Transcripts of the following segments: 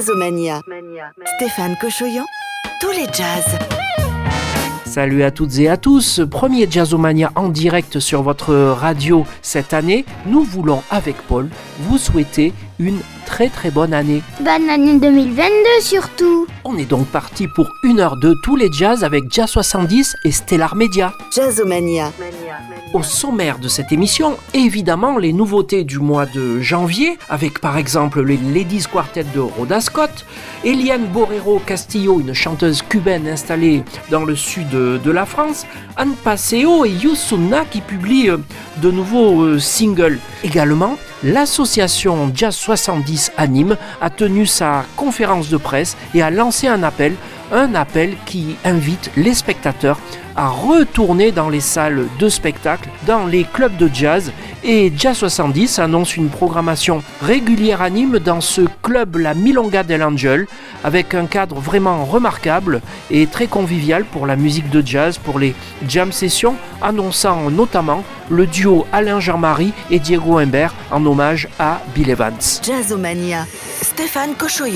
Jazzomania. Stéphane Cochoyan, tous les jazz. Salut à toutes et à tous, premier Jazzomania en direct sur votre radio cette année. Nous voulons avec Paul vous souhaiter une très très bonne année. Bonne année 2022 surtout. On est donc parti pour une heure de tous les jazz avec Jazz 70 et Stellar Media. Jazzomania. Au sommaire de cette émission, évidemment les nouveautés du mois de janvier, avec par exemple les Ladies Quartet de Rhoda Scott, Eliane Borrero Castillo, une chanteuse cubaine installée dans le sud de la France, Anne Paseo et Yusuna qui publient de nouveaux euh, singles. Également, l'association Jazz 70 à Nîmes a tenu sa conférence de presse et a lancé un appel, un appel qui invite les spectateurs à retourner dans les salles de spectacle, dans les clubs de jazz. Et Jazz 70 annonce une programmation régulière à Nîmes dans ce club La Milonga del Angel, avec un cadre vraiment remarquable et très convivial pour la musique de jazz, pour les jam sessions, annonçant notamment le duo Alain Jean-Marie et Diego Imbert en hommage à Bill Evans. Jazzomania. Stéphane.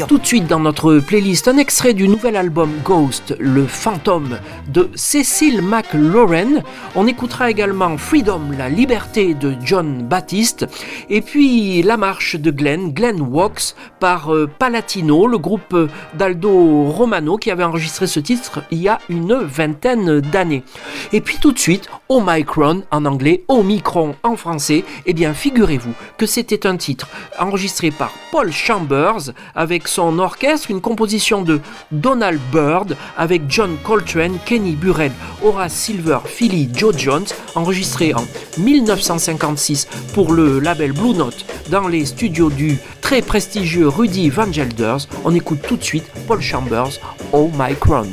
Tout de suite dans notre playlist, un extrait du nouvel album Ghost, le fantôme de Cécile McLaurin. On écoutera également Freedom, la liberté de John Baptiste. Et puis la marche de Glenn, Glenn Walks par euh, Palatino, le groupe d'Aldo Romano qui avait enregistré ce titre il y a une vingtaine d'années. Et puis tout de suite, Omicron en anglais, Omicron en français. Eh bien, figurez-vous que c'était un titre enregistré par Paul Chambers avec son orchestre, une composition de Donald Byrd avec John Coltrane, Kenny Burrell, Horace Silver, Philly, Joe Jones, enregistré en 1956 pour le label Blue Note dans les studios du très prestigieux Rudy Van Gelders. On écoute tout de suite Paul Chambers, Oh My Crown.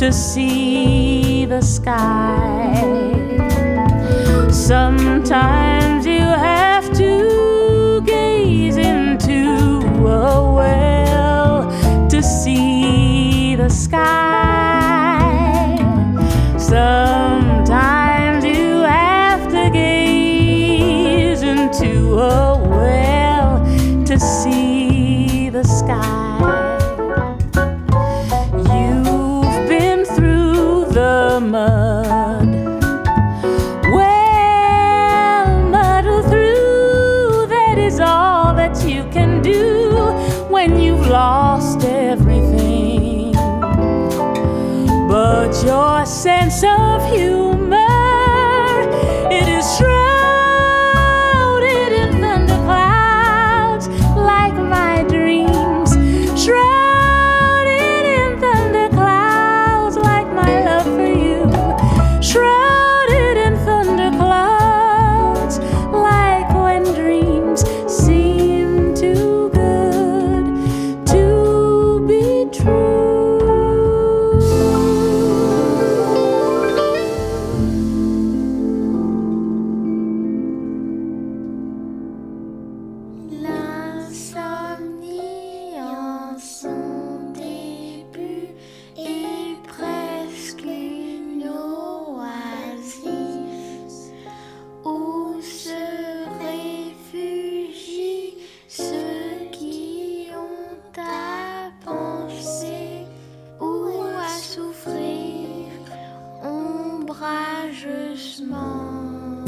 to see the sky. Sometimes you have to gaze into a well to see the sky. sense of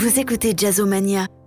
écoutez Jazzomania. Jazzomania.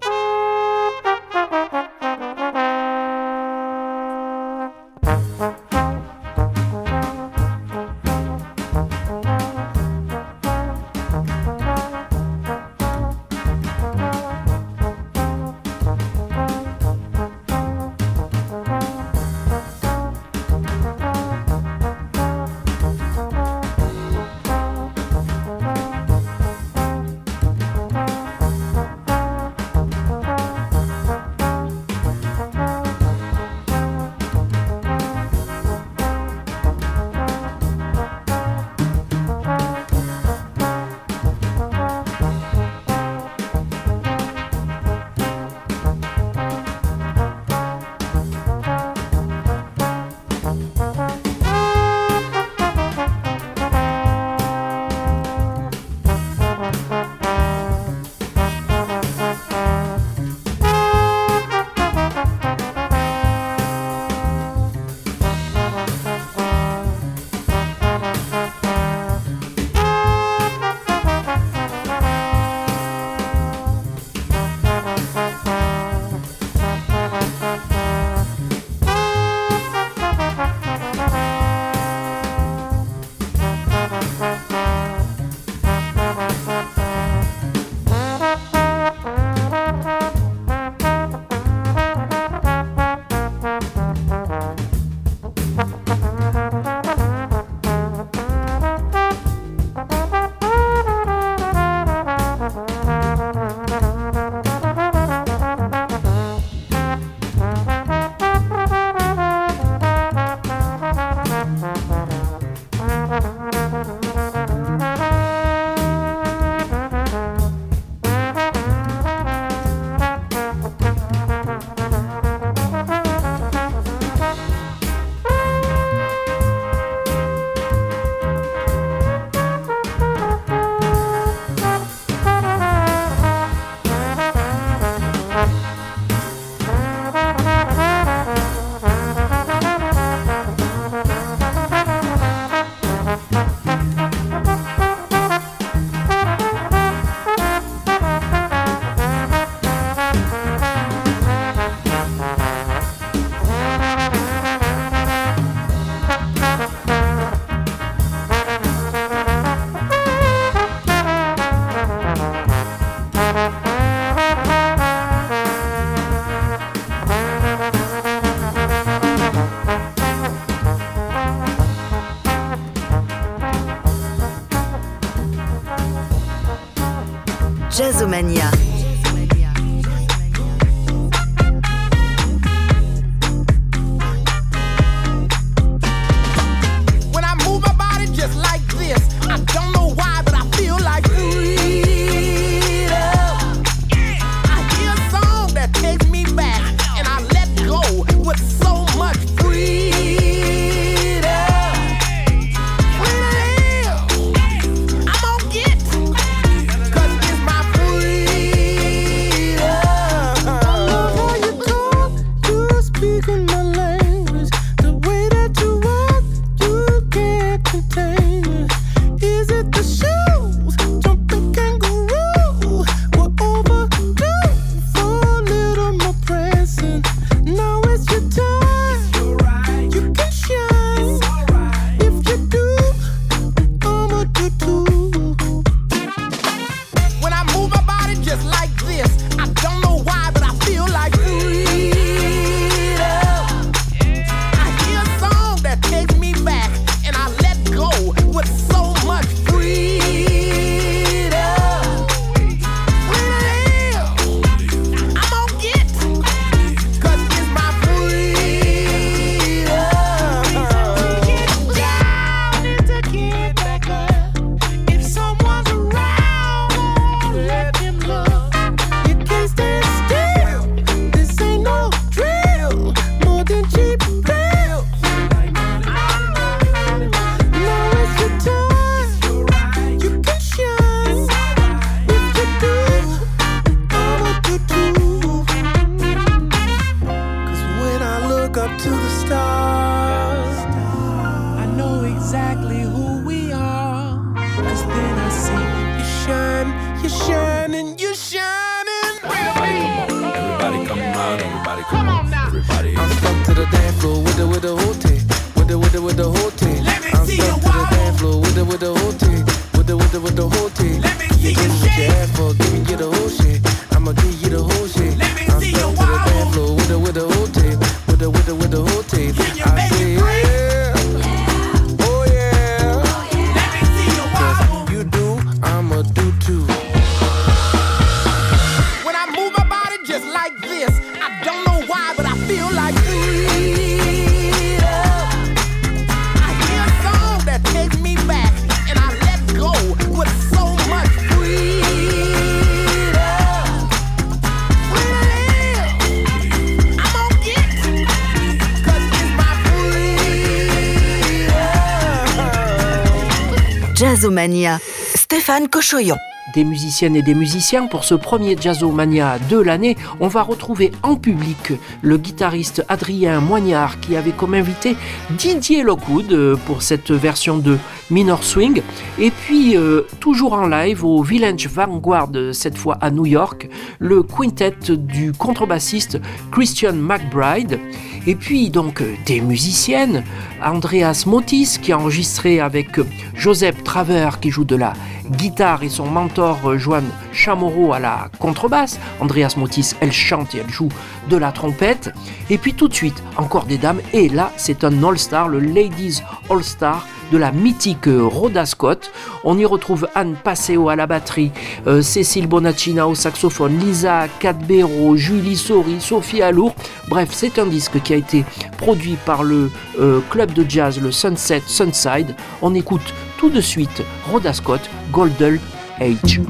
Jazzomania, Stéphane Cochoyon. Des musiciennes et des musiciens, pour ce premier Jazzomania de l'année, on va retrouver en public le guitariste Adrien Moignard qui avait comme invité Didier Lockwood euh, pour cette version de Minor Swing. Et puis, euh, toujours en live au Village Vanguard, cette fois à New York, le quintet du contrebassiste Christian McBride. Et puis donc des musiciennes, Andreas Motis qui a enregistré avec Joseph Traver qui joue de la guitare et son mentor Joan Chamorro à la contrebasse. Andreas Motis, elle chante et elle joue de la trompette. Et puis tout de suite, encore des dames. Et là, c'est un All-Star, le Ladies All-Star de la mythique Rhoda Scott. On y retrouve Anne Passeo à la batterie, euh, Cécile Bonacina au saxophone, Lisa Cadbero, Julie Sori, Sophie Alour. Bref, c'est un disque qui a été produit par le euh, club de jazz, le Sunset Sunside. On écoute tout de suite Rhoda Scott, Goldel Age.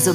Oiseau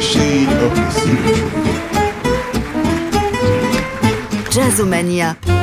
shade of the sea. Jazzomania.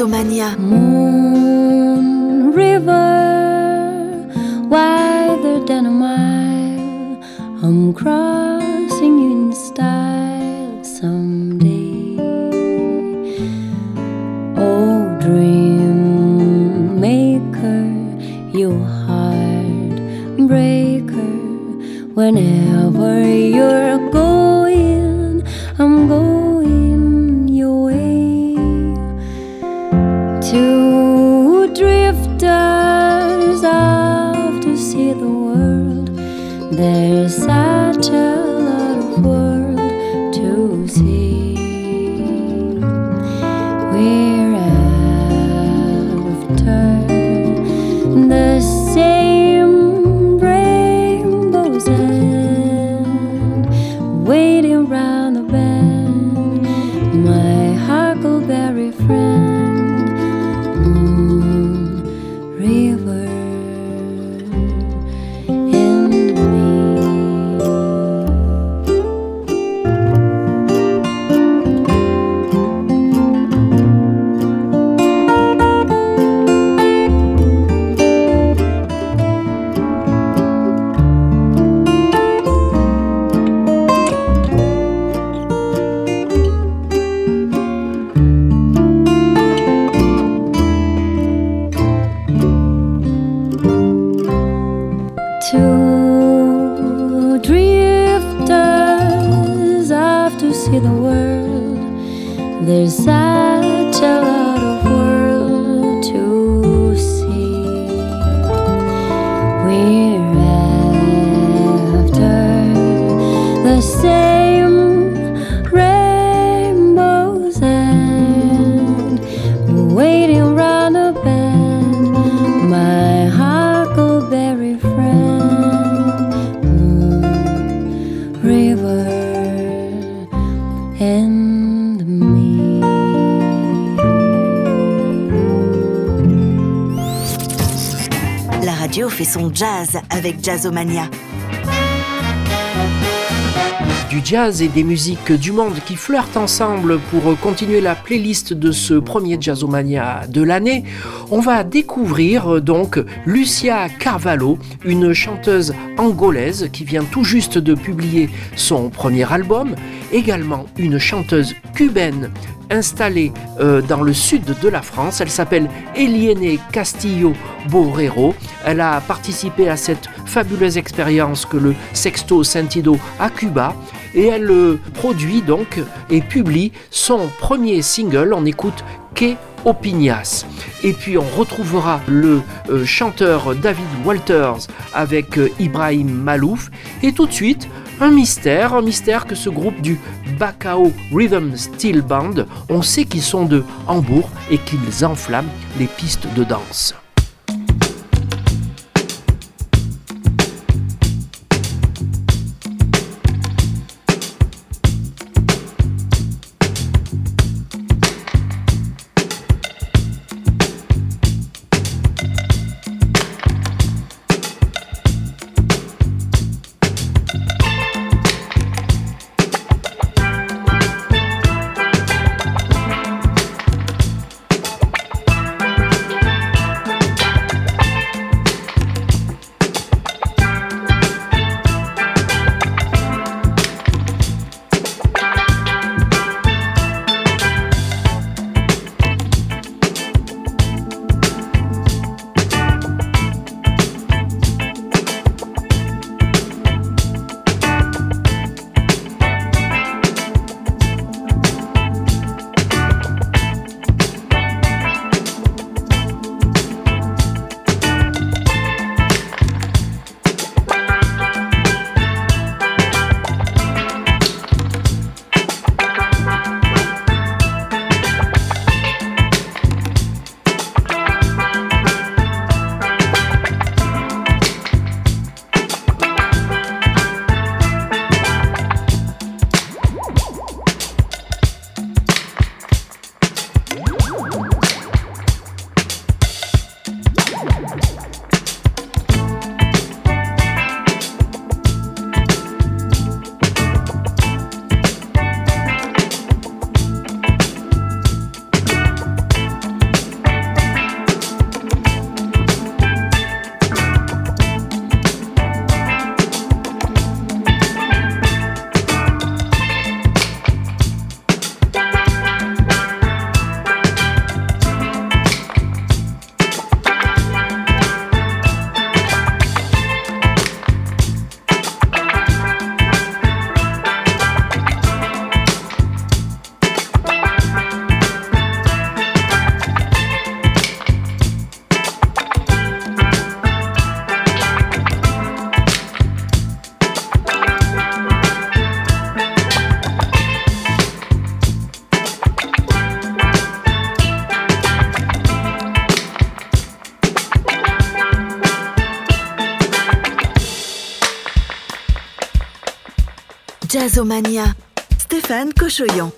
Jazzomania. Moon River, wider than a mile. I'm crossing you in style someday. Oh, dream maker, you heartbreaker. Whenever you're going, I'm going La radio fait son jazz avec Jazzomania. Du jazz et des musiques du monde qui flirtent ensemble pour continuer la playlist de ce premier Jazzomania de l'année, on va découvrir euh, donc Lucia Carvalho, une chanteuse angolaise qui vient tout juste de publier son premier album, également une chanteuse cubaine installée euh, dans le sud de la France. Elle s'appelle Eliene Castillo Borrero. Elle a participé à cette fabuleuse expérience que le Sexto Sentido à Cuba et elle produit donc et publie son premier single. On écoute Que Opinias. Et puis on retrouvera le euh, chanteur David Walters avec euh, Ibrahim Malouf. Et tout de suite, un mystère, un mystère que ce groupe du Bacao Rhythm Steel Band, on sait qu'ils sont de Hambourg et qu'ils enflamment les pistes de danse. Jazzomania. Stéphane Cochoyan.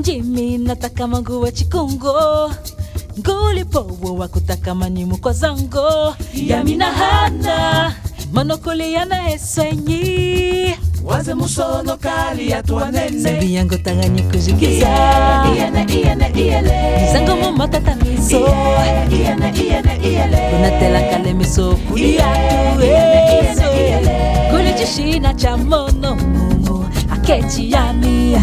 Njimi nataka mangu wa chikungo ngulipowo wa kutaka manyimu kwa zango. Yamina hana manokoli yana esenyi waze musono kali yatwanene yango tanganye kuzigiza zango mu matata miso. Kunatelakale miso kuliyatu eso cha mono mumu akechi yamia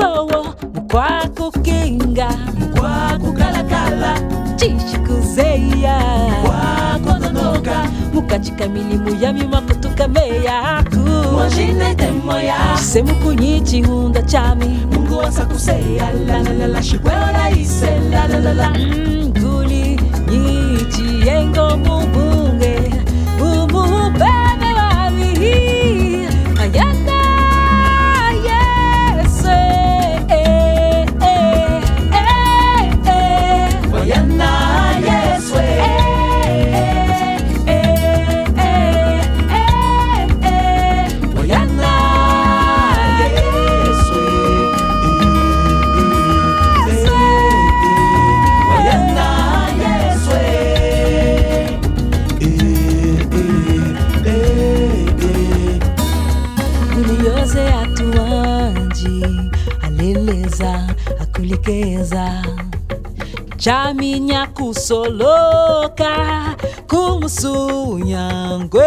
boa, mukwaku kinga, mukwaku kalakala, chishikuzeya, mukwaku nonoka, mukachika milimu ya mimakutuka meya aku, mwajine temoya, semu kunyichi hunda chami, mungu wasa kuseya, la la la la, shikweo raise, la la la la, hum, mguli, nyichi, yengo mubu, já minha curso louca como sonhangue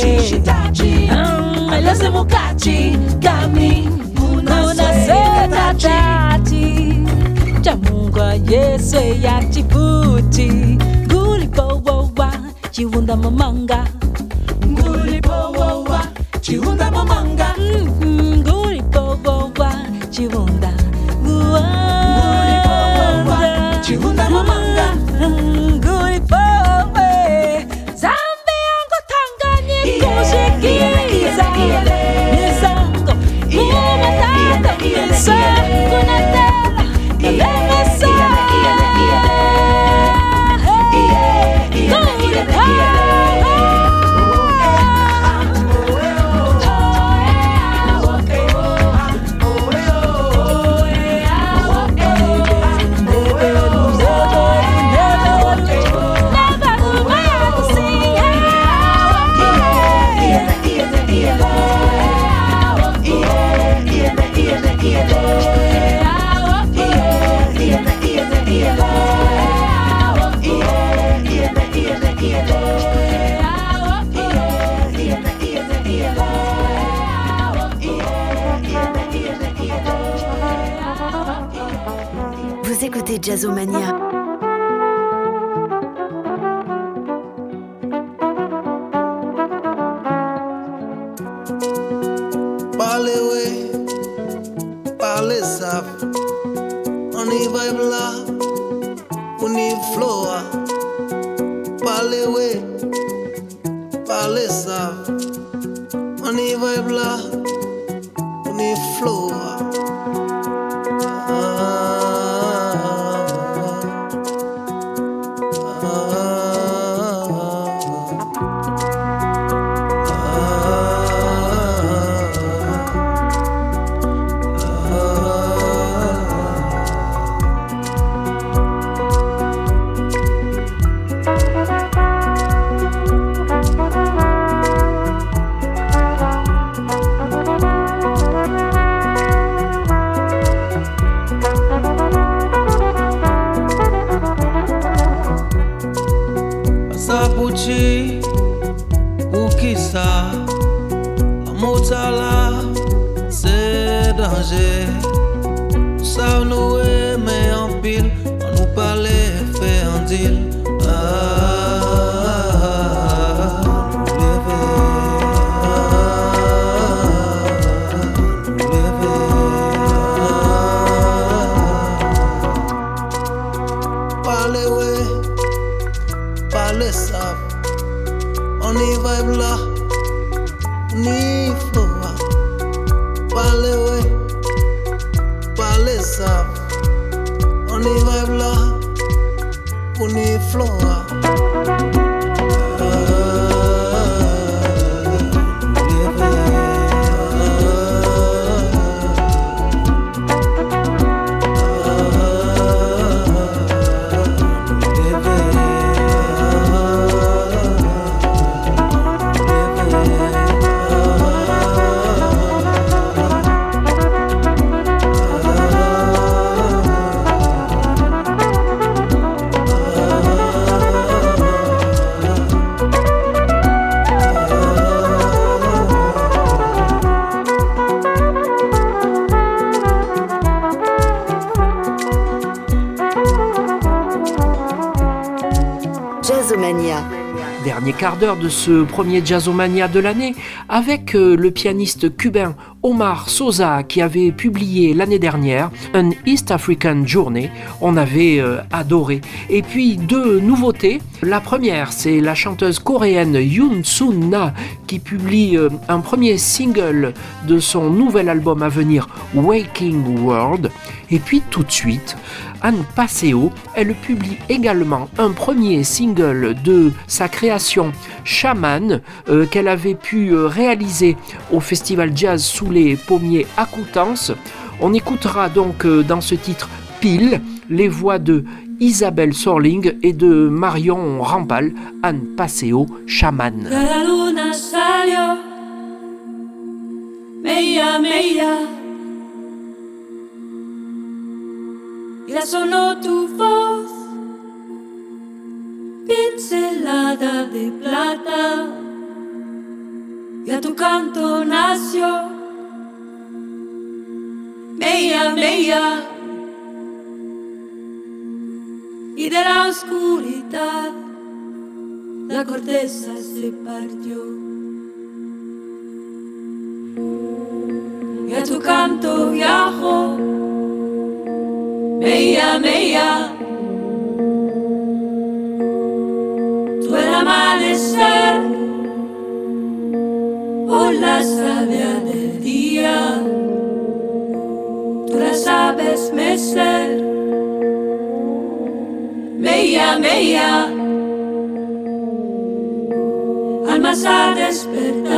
digitati malhaze mm, mukati kami muna sedati cha mungu yesu eyatifuti gulipowowa chiwunda mamanga Jazzomania. Quart d'heure de ce premier Jazzomania de l'année avec euh, le pianiste cubain Omar Sosa qui avait publié l'année dernière un East African Journey. On avait euh, adoré. Et puis deux nouveautés. La première, c'est la chanteuse coréenne Yoon Sun Na qui publie euh, un premier single de son nouvel album à venir Waking World. Et puis tout de suite, Anne Passeo, elle publie également un premier single de sa création Shaman euh, qu'elle avait pu réaliser au festival jazz sous les pommiers à Coutances. On écoutera donc euh, dans ce titre pile les voix de Isabelle Sorling et de Marion Rampal, Anne Paseo, chamane. La luna tu de plata, tu canto. Meia, meia, y de la oscuridad la corteza se partió. Y a tu canto viajo, meia, meia, tú el amanecer o la savia sabes mecer, meia, meia. almas a despertar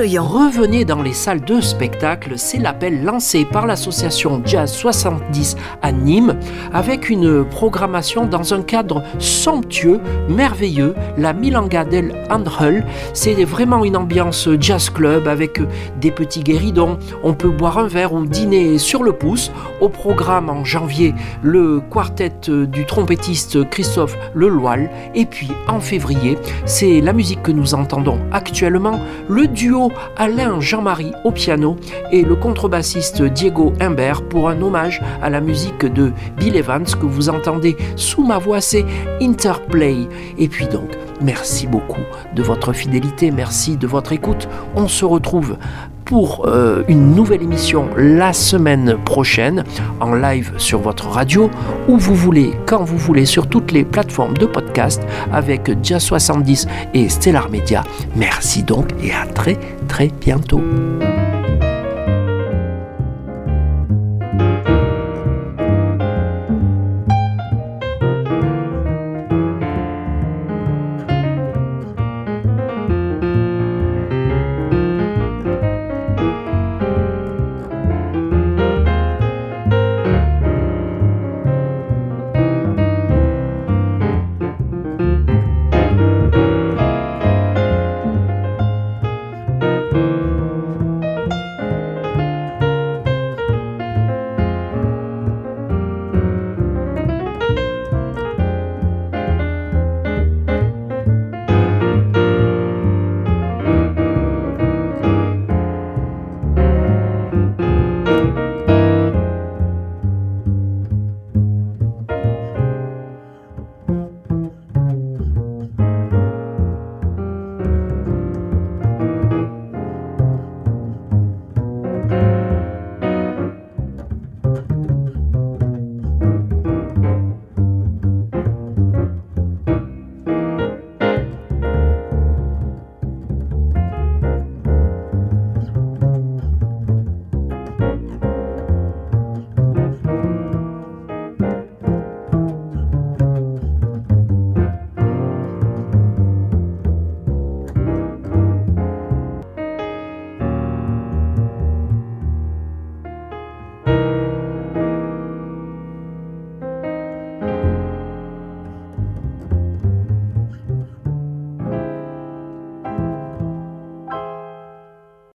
Revenez dans les salles de spectacle, c'est l'appel lancé par l'association Jazz 70 à Nîmes avec une programmation dans un cadre somptueux, merveilleux, la Milanga del Andrel. C'est vraiment une ambiance jazz club avec des petits guéridons. On peut boire un verre ou dîner sur le pouce. Au programme en janvier, le quartet du trompettiste Christophe Leloil. Et puis en février, c'est la musique que nous entendons actuellement le duo Alain Jean-Marie au piano et le contrebassiste Diego Imbert pour un hommage à la musique de Bill Evans que vous entendez sous ma voix, c'est Interplay. Et puis donc, merci beaucoup de votre fidélité, merci de votre écoute. On se retrouve pour euh, une nouvelle émission la semaine prochaine en live sur votre radio où vous voulez, quand vous voulez, sur toutes les plateformes de podcast avec Jazz 70 et Stellar Media. Merci donc et à très très bientôt.